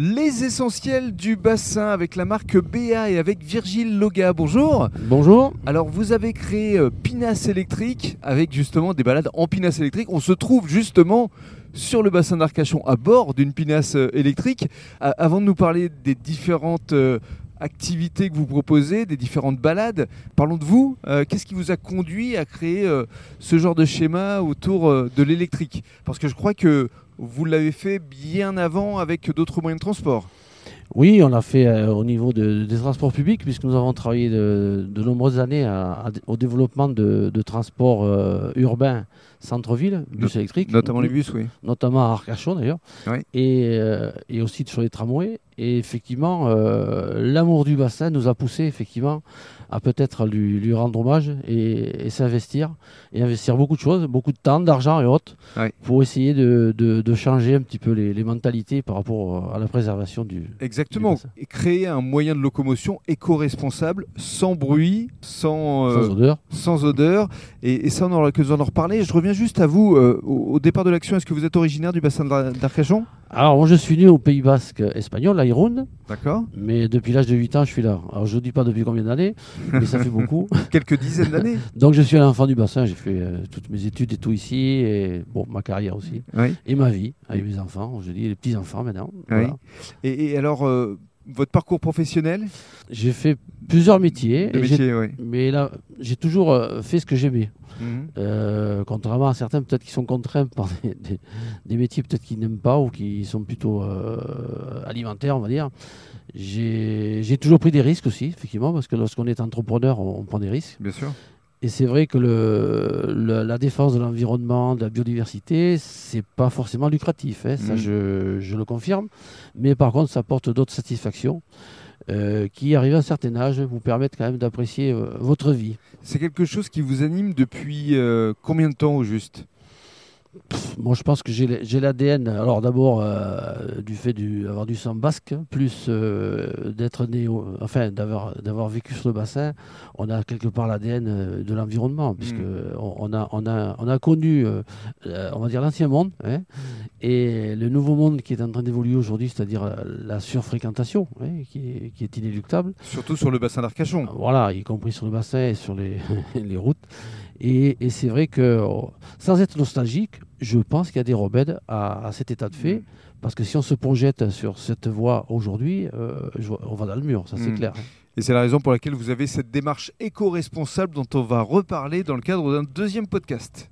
Les essentiels du bassin avec la marque BA et avec Virgile Loga. Bonjour. Bonjour. Alors vous avez créé euh, Pinasse électrique avec justement des balades en pinasse électrique. On se trouve justement sur le bassin d'Arcachon à bord d'une pinasse euh, électrique. Avant de nous parler des différentes euh, activités que vous proposez, des différentes balades, parlons de vous. Euh, Qu'est-ce qui vous a conduit à créer euh, ce genre de schéma autour euh, de l'électrique? Parce que je crois que vous l'avez fait bien avant avec d'autres moyens de transport. Oui, on l'a fait euh, au niveau de- des transports publics, puisque nous avons travaillé de, de nombreuses années à- à- au développement de, de transports euh, urbains centre-ville, bus électriques. Notamment les bus, oui. Notamment à Arcachon d'ailleurs. Oui. Et, euh, et aussi sur les tramways. Et effectivement, euh, l'amour du bassin nous a poussé effectivement à peut-être lui, lui rendre hommage et, et s'investir. Et investir beaucoup de choses, beaucoup de temps, d'argent et autres, Oui. pour essayer de, de- de changer un petit peu les, les mentalités par rapport à la préservation du, Exactement. Du. Et créer un moyen de locomotion éco-responsable, sans bruit, sans, euh, sans odeur. sans odeur. Et, et ça, on aura l'occasion d'en reparler. Je reviens juste à vous. euh, au, au départ de l'action, est-ce que vous êtes originaire du bassin d'Ar- d'Arcachon? Alors, moi, je suis né au Pays Basque espagnol, à Irún, D'accord. mais depuis l'âge de 8 ans, je suis là. Alors, je ne dis pas depuis combien d'années, mais ça fait beaucoup. Quelques dizaines d'années. Donc, je suis un enfant du bassin, j'ai fait euh, toutes mes études et tout ici, et bon, ma carrière aussi, Oui. et ma vie, avec mes enfants, je dis les petits-enfants maintenant. voilà. Et, et alors, euh, votre parcours professionnel? J'ai fait plusieurs métiers, et oui. mais là, j'ai toujours euh, fait ce que j'aimais. Mhm. Euh, contrairement à certains peut-être qui sont contraints par des, des- des métiers peut-être qu'ils n'aiment pas ou qui sont plutôt euh, alimentaires, on va dire. J'ai j'ai toujours pris des risques aussi, effectivement, parce que lorsqu'on est entrepreneur, on, on prend des risques. Bien sûr. Et c'est vrai que le, le- la défense de l'environnement, de la biodiversité, c'est pas forcément lucratif, hein, ça Mhm. je, je le confirme. Mais par contre, ça apporte d'autres satisfactions euh, qui, arrivés à un certain âge, vous permettent quand même d'apprécier euh, votre vie. C'est quelque chose qui vous anime depuis euh, combien de temps au juste? Moi, je pense que j'ai l'ADN. Alors, d'abord, euh, du fait d'avoir du sang basque, plus euh, d'être né, au- enfin, d'avoir vécu sur le bassin, on a quelque part l'ADN euh, de l'environnement, puisque Mm. on, a, on, a, on a connu, euh, on va dire, l'ancien monde, hein, et le nouveau monde qui est en train d'évoluer aujourd'hui, c'est-à-dire la surfréquentation, hein, qui, est, qui est inéluctable. Surtout sur le bassin d'Arcachon. Voilà, y compris sur le bassin et sur les, les routes. Et, et c'est vrai que, oh, sans être nostalgique, je pense qu'il y a des remèdes à, à cet état de fait. Mm. Parce que si on se projette sur cette voie aujourd'hui, euh, on va dans le mur, ça c'est Mm. clair. Et c'est la raison pour laquelle vous avez cette démarche éco-responsable dont on va reparler dans le cadre d'un deuxième podcast.